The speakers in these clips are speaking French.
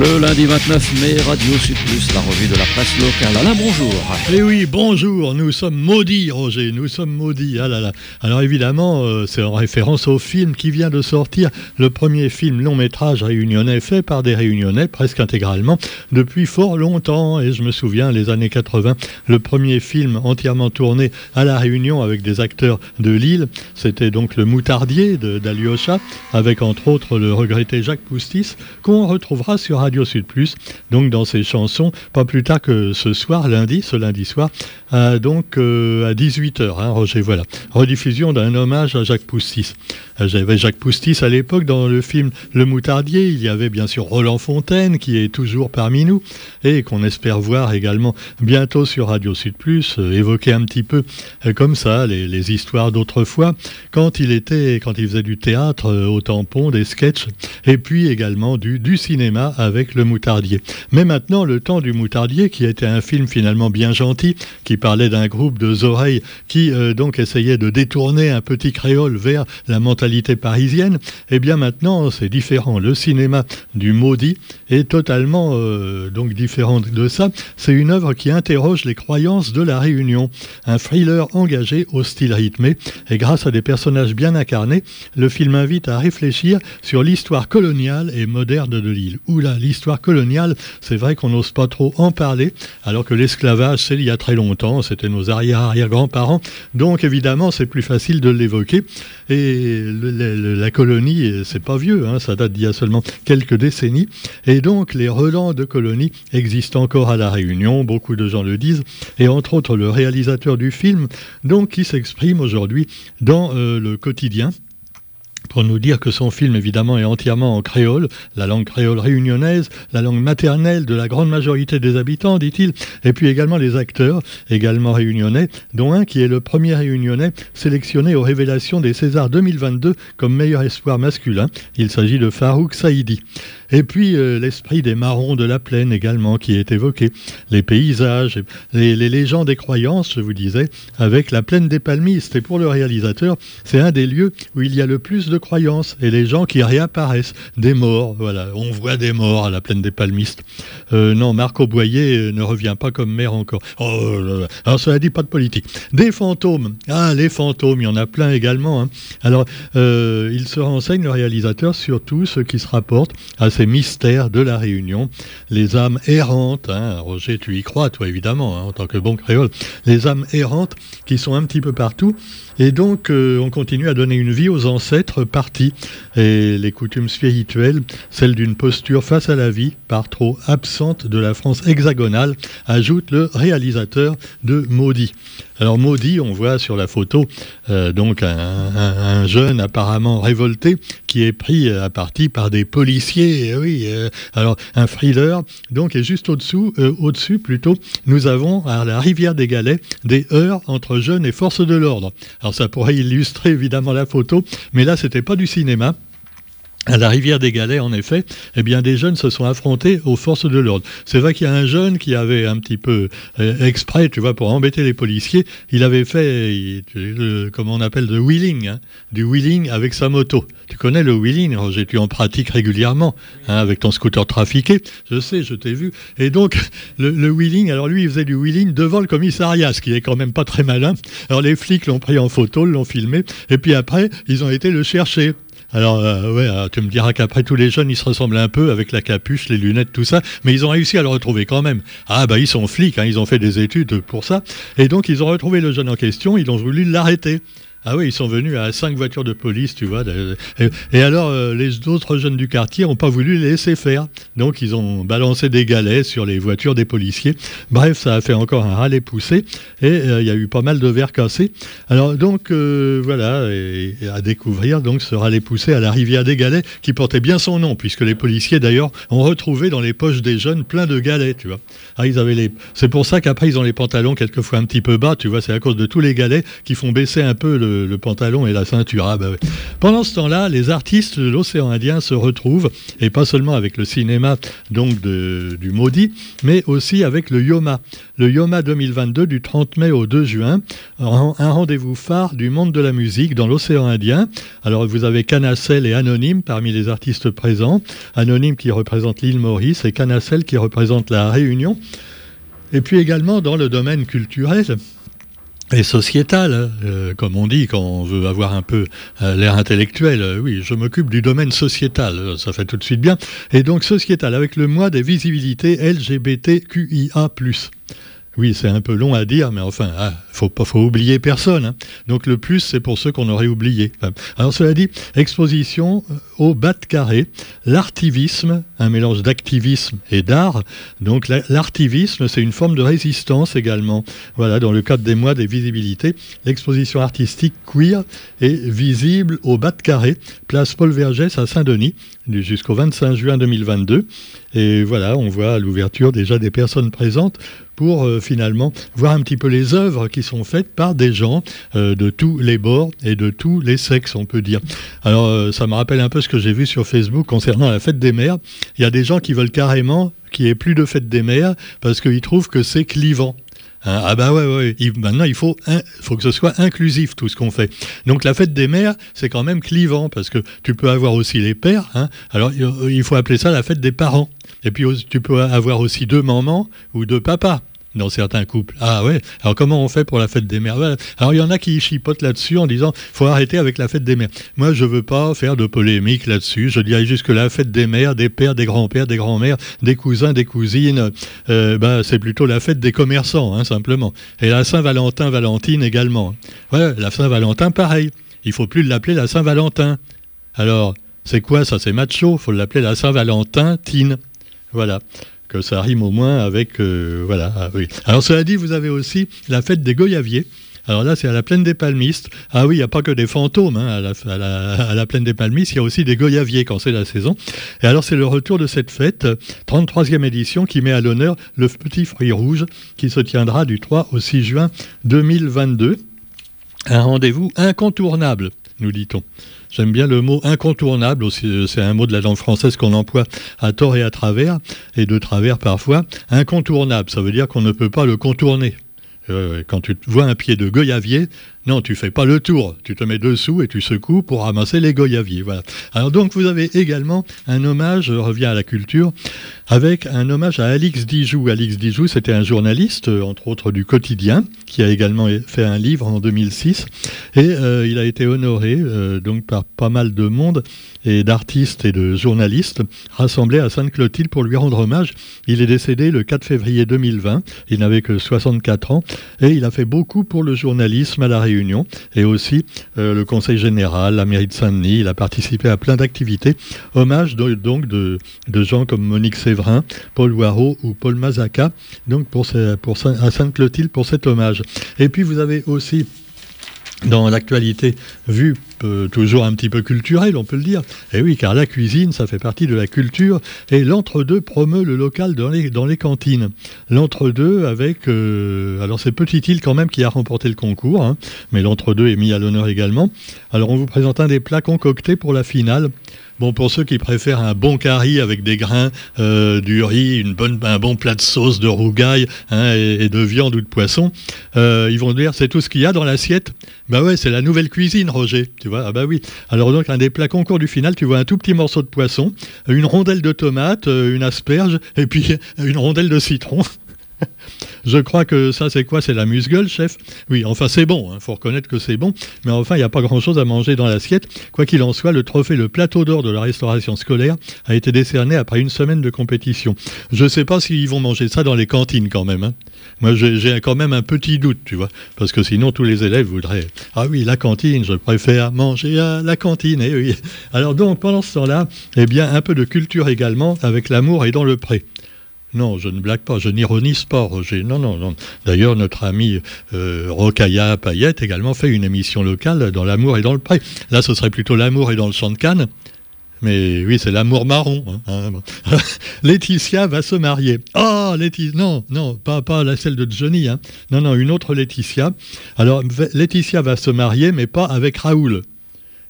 Le lundi 29 mai, Radio Sud Plus, la revue de la presse locale. Alain, bonjour. Eh oui, bonjour, nous sommes maudits, Roger, nous sommes maudits. Ah là. Alors évidemment, euh, c'est en référence au film qui vient de sortir, le premier film long métrage réunionnais fait par des réunionnais presque intégralement depuis fort longtemps. Et je me souviens, les années 80, le premier film entièrement tourné à La Réunion avec des acteurs de Lille, c'était donc Le Moutardier d'Alyosha, avec entre autres le regretté Jacques Poustis, qu'on retrouvera sur Radio Sud Plus, donc dans ses chansons, pas plus tard que ce soir, lundi, ce lundi soir, donc euh, à 18h, hein, Roger, voilà. Rediffusion d'un hommage à Jacques Poustis. Euh, j'avais Jacques Poustis à l'époque dans le film Le Moutardier, il y avait bien sûr Roland Fontaine qui est toujours parmi nous et qu'on espère voir également bientôt sur Radio Sud Plus, euh, évoquer un petit peu comme ça les, histoires d'autrefois quand il était, quand il faisait du théâtre au tampon, des sketchs et puis également du cinéma avec le moutardier. Mais maintenant, le temps du moutardier, qui était un film finalement bien gentil, qui parlait d'un groupe de oreilles qui euh, donc essayait de détourner un petit créole vers la mentalité parisienne, eh bien maintenant c'est différent. Le cinéma du maudit est totalement euh, donc différent de ça. C'est une œuvre qui interroge les croyances de la Réunion, un thriller engagé au style rythmé et grâce à des personnages bien incarnés, le film invite à réfléchir sur l'histoire coloniale et moderne de l'île. Oula, l'histoire coloniale, c'est vrai qu'on n'ose pas trop en parler, alors que l'esclavage, c'est il y a très longtemps, c'était nos arrière-arrière-grands-parents, donc évidemment, c'est plus facile de l'évoquer. Et la colonie, c'est pas vieux, hein, ça date d'il y a seulement quelques décennies, et donc les relents de colonie existent encore à La Réunion, beaucoup de gens le disent, et entre autres le réalisateur du film, donc qui s'exprime aujourd'hui dans euh, le quotidien pour nous dire que son film, évidemment, est entièrement en créole, la langue créole réunionnaise, la langue maternelle de la grande majorité des habitants, dit-il, et puis également les acteurs, également réunionnais, dont un qui est le premier réunionnais sélectionné aux révélations des Césars 2022 comme meilleur espoir masculin. Il s'agit de Farouk Saïdi. Et puis euh, l'esprit des marrons de la plaine également qui est évoqué, les paysages, les, les légendes et croyances, je vous disais, avec la plaine des palmistes. Et pour le réalisateur, c'est un des lieux où il y a le plus de croyances et les gens qui réapparaissent, des morts, voilà, on voit des morts à la plaine des palmistes. Euh, non, Marc Auboyer euh, ne revient pas comme maire encore. Oh, là, là. alors cela dit pas de politique. Des fantômes, ah les fantômes, il y en a plein également. Hein. Alors il se renseigne le réalisateur sur tout ce qui se rapporte à ces mystères de la Réunion, les âmes errantes, hein, Roger, tu y crois, toi évidemment, hein, en tant que bon créole, les âmes errantes qui sont un petit peu partout. Et donc, euh, on continue à donner une vie aux ancêtres partis. Et les coutumes spirituelles, celle d'une posture face à la vie, par trop absente de la France hexagonale, ajoute le réalisateur de Maudit. Alors Maudit, on voit sur la photo euh, donc un, un, un, jeune apparemment révolté qui est pris à partie par des policiers. oui, euh, alors un thriller. Donc et juste au-dessous, euh, au-dessus plutôt, nous avons à la rivière des Galets des heurts entre jeunes et forces de l'ordre. Ça pourrait illustrer évidemment la photo, mais là c'était pas du cinéma à la rivière des Galets, en effet, eh bien, des jeunes se sont affrontés aux forces de l'ordre. C'est vrai qu'il y a un jeune qui avait un petit peu euh, exprès, tu vois, pour embêter les policiers, il avait fait, le, comment on appelle, de wheeling, hein, du wheeling avec sa moto. Tu connais le wheeling, Roger, tu en pratiques régulièrement, hein, avec ton scooter trafiqué. Je sais, je t'ai vu. Et donc, le, le, wheeling, alors lui, il faisait du wheeling devant le commissariat, ce qui est quand même pas très malin. Alors les flics l'ont pris en photo, l'ont filmé, et puis après, ils ont été le chercher. Alors, euh, alors, tu me diras qu'après tous les jeunes, ils se ressemblent un peu avec la capuche, les lunettes, tout ça, mais ils ont réussi à le retrouver quand même. Ah, bah, ils sont flics, hein, ils ont fait des études pour ça. Et donc, ils ont retrouvé le jeune en question, ils ont voulu l'arrêter. Ah oui, ils sont venus à cinq voitures de police, tu vois. Et, alors, euh, les autres jeunes du quartier n'ont pas voulu les laisser faire. Donc, ils ont balancé des galets sur les voitures des policiers. Bref, ça a fait encore un râle poussé. Et euh, il y a eu pas mal de verres cassés. Alors, donc, euh, voilà, et à découvrir donc ce râle poussé à la rivière des galets, qui portait bien son nom, puisque les policiers, d'ailleurs, ont retrouvé dans les poches des jeunes plein de galets, tu vois. Ah, ils avaient les... C'est pour ça qu'après, ils ont les pantalons quelquefois un petit peu bas, tu vois. C'est à cause de tous les galets qui font baisser un peu le le, pantalon et la ceinture. Ah, bah Pendant ce temps-là, les artistes de l'océan Indien se retrouvent, et pas seulement avec le cinéma donc du maudit, mais aussi avec le Yoma. Le Yoma 2022 du 30 mai au 2 juin, un rendez-vous phare du monde de la musique dans l'océan Indien. Alors vous avez Canacel et Anonyme parmi les artistes présents. Anonyme qui représente l'île Maurice et Canacel qui représente la Réunion. Et puis également dans le domaine culturel, et sociétal, hein, euh, comme on dit quand on veut avoir un peu euh, l'air intellectuel. Euh, oui, je m'occupe du domaine sociétal, ça fait tout de suite bien. Et donc sociétal, avec le mois des visibilités LGBTQIA. Oui, c'est un peu long à dire, mais enfin, il ah, faut pas faut oublier personne. Hein. Donc le plus, c'est pour ceux qu'on aurait oublié. Alors cela dit, exposition euh, au bas de carré, l'artivisme, un mélange d'activisme et d'art. Donc l'artivisme, c'est une forme de résistance également. Voilà, dans le cadre des mois des visibilités, l'exposition artistique queer est visible au bas de carré, place Paul Vergès à Saint-Denis, jusqu'au 25 juin 2022. Et voilà, on voit à l'ouverture déjà des personnes présentes pour euh, finalement voir un petit peu les œuvres qui sont faites par des gens euh, de tous les bords et de tous les sexes, on peut dire. Alors, euh, ça me rappelle un peu ce que j'ai vu sur Facebook concernant la fête des mères. Il y a des gens qui veulent carrément qu'il n'y ait plus de fête des mères parce qu'ils trouvent que c'est clivant. Hein, ah bah ouais, ouais. maintenant il faut, faut que ce soit inclusif tout ce qu'on fait. Donc la fête des mères, c'est quand même clivant parce que tu peux avoir aussi les pères. Hein. alors il faut appeler ça la fête des parents. Et puis tu peux avoir aussi deux mamans ou deux papas dans certains couples. Ah ouais, alors comment on fait pour la fête des mères? Alors il y en a qui chipotent là-dessus en disant faut arrêter avec la fête des mères. Moi je veux pas faire de polémique là-dessus. Je dirais juste que la fête des mères, des pères, des grands-pères, des grands-mères, des cousins, des cousines, euh, ben, c'est plutôt la fête des commerçants, hein, simplement. Et la Saint-Valentin, Valentine également. Ouais, la Saint-Valentin pareil. Il faut plus l'appeler la Saint-Valentin. Alors, c'est quoi ça? C'est macho, faut l'appeler la Saint-Valentin-tine. Voilà que ça rime au moins avec... Euh, voilà, ah oui. Alors cela dit, vous avez aussi la fête des Goyaviers. Alors là, c'est à la plaine des Palmistes. Ah oui, il n'y a pas que des fantômes hein, à, la, plaine des Palmistes, il y a aussi des goyaviers quand c'est la saison. Et alors, c'est le retour de cette fête, 33e édition, qui met à l'honneur le Petit Fruit Rouge, qui se tiendra du 3 au 6 juin 2022. Un rendez-vous incontournable, nous dit-on. J'aime bien le mot incontournable aussi. C'est un mot de la langue française qu'on emploie à tort et à travers, et de travers parfois. Incontournable, ça veut dire qu'on ne peut pas le contourner. Euh, quand tu vois un pied de goyavier, non, tu fais pas le tour. Tu te mets dessous et tu secoues pour ramasser les goyaviers. Voilà. Alors donc vous avez également un hommage, je reviens à la culture, avec un hommage à Alix Dijoux. Alix Dijoux, c'était un journaliste, euh, entre autres du quotidien, qui a également fait un livre en 2006. Et euh, il a été honoré euh, donc par pas mal de monde et d'artistes et de journalistes rassemblés à Sainte-Clotilde pour lui rendre hommage. Il est décédé le 4 février 2020. Il n'avait que 64 ans et il a fait beaucoup pour le journalisme à la Réunion et aussi euh, le Conseil général, la mairie de Saint-Denis. Il a participé à plein d'activités. Hommage donc de, gens comme Monique Séverin, Paul Waro ou Paul Mazaka donc pour, pour à Sainte-Clotilde pour cet hommage. Et puis vous avez aussi dans l'actualité vue euh, toujours un petit peu culturelle, on peut le dire. Et eh oui, car la cuisine, ça fait partie de la culture. Et l'entre-deux promeut le local dans les, cantines. L'entre-deux avec... Euh, alors c'est Petite Île quand même qui a remporté le concours, hein, mais l'entre-deux est mis à l'honneur également. Alors on vous présente un des plats concoctés pour la finale. Bon, pour ceux qui préfèrent un bon curry avec des grains, euh, du riz, une bonne, un bon plat de sauce de rougaille hein, et, de viande ou de poisson, euh, ils vont dire c'est tout ce qu'il y a dans l'assiette. Bah ouais, c'est la nouvelle cuisine, Roger. Tu vois Ah bah oui. Alors donc un des plats concours du final, tu vois un tout petit morceau de poisson, une rondelle de tomate, euh, une asperge et puis une rondelle de citron. Je crois que ça, c'est quoi? C'est la musgueule, chef? Oui, enfin, c'est bon, il hein, faut reconnaître que c'est bon, mais enfin, il n'y a pas grand-chose à manger dans l'assiette. Quoi qu'il en soit, le trophée, le plateau d'or de la restauration scolaire a été décerné après une semaine de compétition. Je ne sais pas s'ils vont manger ça dans les cantines quand même. Hein. Moi, j'ai quand même un petit doute, tu vois, parce que sinon, tous les élèves voudraient Ah oui, la cantine, je préfère manger à la cantine. Eh oui. Alors donc, pendant ce temps-là, eh bien, un peu de culture également avec l'amour et dans le pré. Non, je ne blague pas, je n'ironise pas, Roger. Non, non, non. D'ailleurs, notre ami euh, Rokaya Payette également fait une émission locale dans l'amour et dans le pré. Là, ce serait plutôt l'amour et dans le champ de Cannes. Mais oui, c'est l'amour marron. Hein, hein. Laetitia va se marier. Oh, Laetitia, non, non, pas, pas la celle de Johnny. Hein. Non, non, une autre Laetitia. Alors, Laetitia va se marier, mais pas avec Raoul.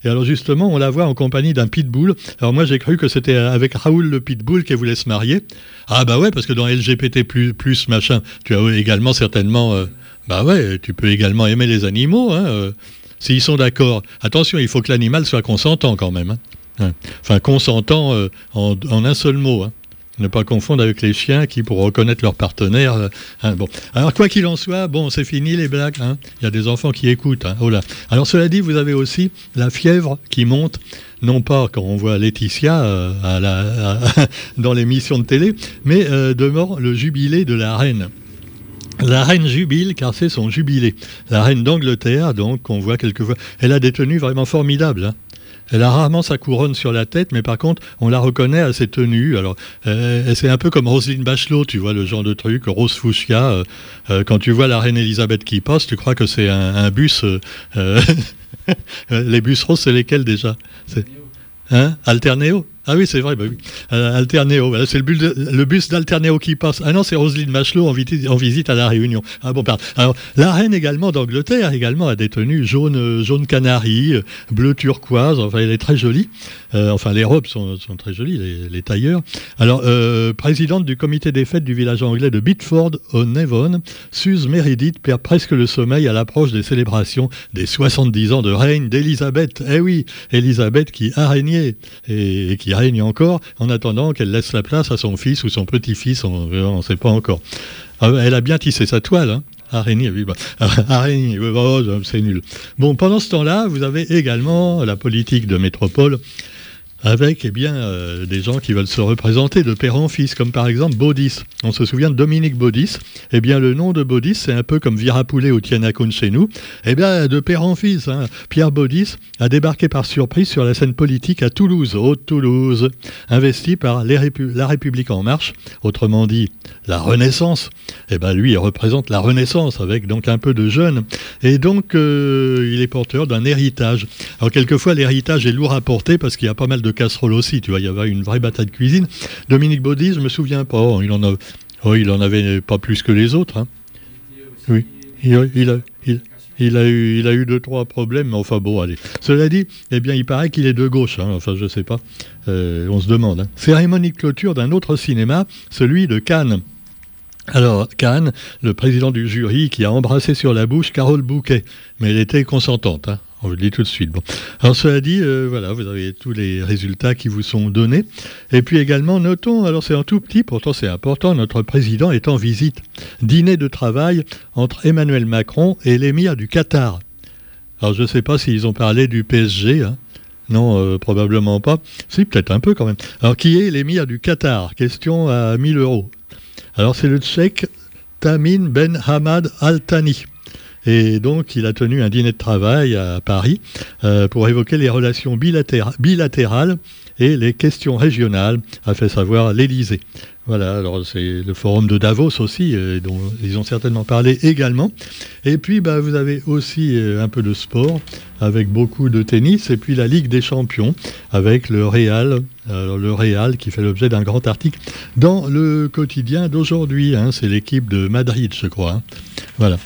Et alors justement, on la voit en compagnie d'un pitbull. Alors moi, j'ai cru que c'était avec Raoul le pitbull qu'elle voulait se marier. Ah bah ouais, parce que dans LGBT+, plus, machin, tu as également certainement... Euh, bah ouais, tu peux également aimer les animaux, hein, euh, s'ils sont d'accord. Attention, il faut que l'animal soit consentant quand même. Hein. Enfin, consentant euh, en, un seul mot. Hein. Ne pas confondre avec les chiens qui, pour reconnaître leur partenaire. Euh, hein, bon. Alors, quoi qu'il en soit, bon, c'est fini les blagues. Hein. Il y a des enfants qui écoutent. Hein. Oh. Alors, cela dit, vous avez aussi la fièvre qui monte non pas quand on voit Laetitia euh, dans l'émission de télé, mais euh, mort le jubilé de la reine. La reine jubile car c'est son jubilé. La reine d'Angleterre, donc, on voit quelquefois. Elle a des tenues vraiment formidables. Elle a rarement sa couronne sur la tête, mais par contre, on la reconnaît à ses tenues. Alors, euh, c'est un peu comme Roselyne Bachelot, tu vois, le genre de truc, Rose Fuchsia. Euh, euh, quand tu vois la reine Elisabeth qui passe, tu crois que c'est un, bus. les bus roses, c'est lesquels déjà? Hein? Alterneo? Ah oui, c'est vrai, bah. Euh, Alternéo, c'est le, bus, bus d'Alternéo qui passe. Ah non, c'est Roselyne Machelot en, en, visite à La Réunion. Ah bon, pardon. Alors, la reine également d'Angleterre, également, a des tenues jaune, euh, jaune canari, euh, bleu turquoise, enfin, elle est très jolie. enfin, les robes sont, sont très jolies, les, tailleurs. Alors, présidente du comité des fêtes du village anglais de Bitford, au Nevon, Suze Meredith perd presque le sommeil à l'approche des célébrations des 70 ans de règne d'Elisabeth. Eh oui, Elisabeth qui a régné et qui règne encore, en attendant qu'elle laisse la place à son fils ou son petit-fils, on ne sait pas encore. Ah, elle a bien tissé sa toile, hein Araignée, oui, bah. Oh, c'est nul. Bon, pendant ce temps-là, vous avez également la politique de métropole avec eh bien, euh, des gens qui veulent se représenter de père en fils, comme par exemple Baudis. On se souvient de Dominique Baudis. Eh bien, le nom de Baudis, c'est un peu comme Virapoulet ou Tianacon chez nous. Eh bien, de père en fils, hein. Pierre Baudis a débarqué par surprise sur la scène politique à Toulouse, Haute-Toulouse, investi par La République En Marche, autrement dit, la Renaissance. Eh bien, lui, il représente la Renaissance, avec donc un peu de jeunes. Et donc, euh, il est porteur d'un héritage. Alors, quelquefois, l'héritage est lourd à porter parce qu'il y a pas mal de casserole aussi, tu vois, il y avait une vraie bataille de cuisine. Dominique Baudis, je me souviens pas, oh, il en, a, oh, il en avait pas plus que les autres. Hein. Oui, il, a, eu, il a eu deux, trois problèmes, mais enfin bon, allez. Cela dit, eh bien, il paraît qu'il est de gauche, hein, enfin, je sais pas, euh, on se demande. Hein. Cérémonie de clôture d'un autre cinéma, celui de Cannes. Alors, Cannes, le président du jury qui a embrassé sur la bouche Carole Bouquet, mais elle était consentante. On vous le dit tout de suite. Alors cela dit, euh, voilà, vous avez tous les résultats qui vous sont donnés. Et puis également, notons, alors c'est un tout petit, pourtant c'est important, notre président est en visite. Dîner de travail entre Emmanuel Macron et l'émir du Qatar. Alors je ne sais pas s'ils ont parlé du PSG. Hein. Non, euh, probablement pas. Si, peut-être un peu quand même. Alors qui est l'émir du Qatar? Question à 1000 euros. Alors c'est le tchèque Tamin Ben Hamad Al Thani. Et donc, il a tenu un dîner de travail à Paris euh, pour évoquer les relations bilatérales et les questions régionales, a fait savoir l'Élysée. Voilà, alors c'est le forum de Davos aussi, euh, dont ils ont certainement parlé également. Et puis, bah, vous avez aussi euh, un peu de sport, avec beaucoup de tennis, et puis la Ligue des Champions, avec le Real, le Real qui fait l'objet d'un grand article dans le quotidien d'aujourd'hui. Hein. c'est l'équipe de Madrid, je crois. Hein. Voilà.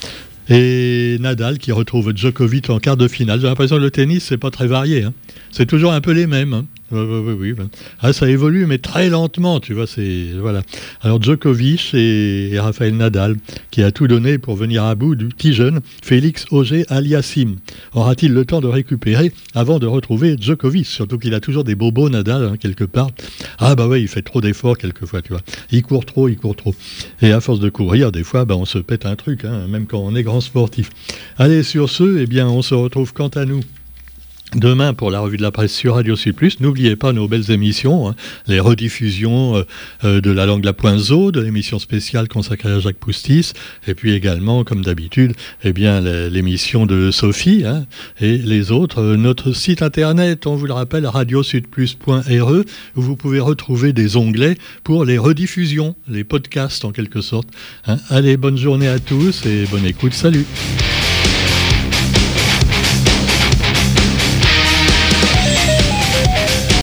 Et Nadal qui retrouve Djokovic en quart de finale. J'ai l'impression que le tennis, c'est pas très varié. Hein. C'est toujours un peu les mêmes. Hein. Oui, oui, oui. Ah, ça évolue, mais très lentement, tu vois. C'est voilà. Alors Djokovic et, et, Rafael Nadal, qui a tout donné pour venir à bout du petit jeune Félix Auger Aliassim. Aura-t-il le temps de récupérer avant de retrouver Djokovic? Surtout qu'il a toujours des bobos Nadal hein, quelque part. Ah bah ouais, il fait trop d'efforts quelquefois, tu vois. Il court trop, il court trop. Et à force de courir, des fois, bah, on se pète un truc, hein, même quand on est grand sportif. Allez, sur ce, eh bien, on se retrouve quant à nous Demain, pour la revue de la presse sur Radio Sud Plus, n'oubliez pas nos belles émissions, hein. les rediffusions euh, euh, de la langue la pointe zo, de l'émission spéciale consacrée à Jacques Poustis, et puis également, comme d'habitude, eh bien l'émission de Sophie hein, et les autres. Euh, notre site internet, on vous le rappelle, radiosudplus.re, où vous pouvez retrouver des onglets pour les rediffusions, les podcasts en quelque sorte. Hein. Allez, bonne journée à tous et bonne écoute. Salut.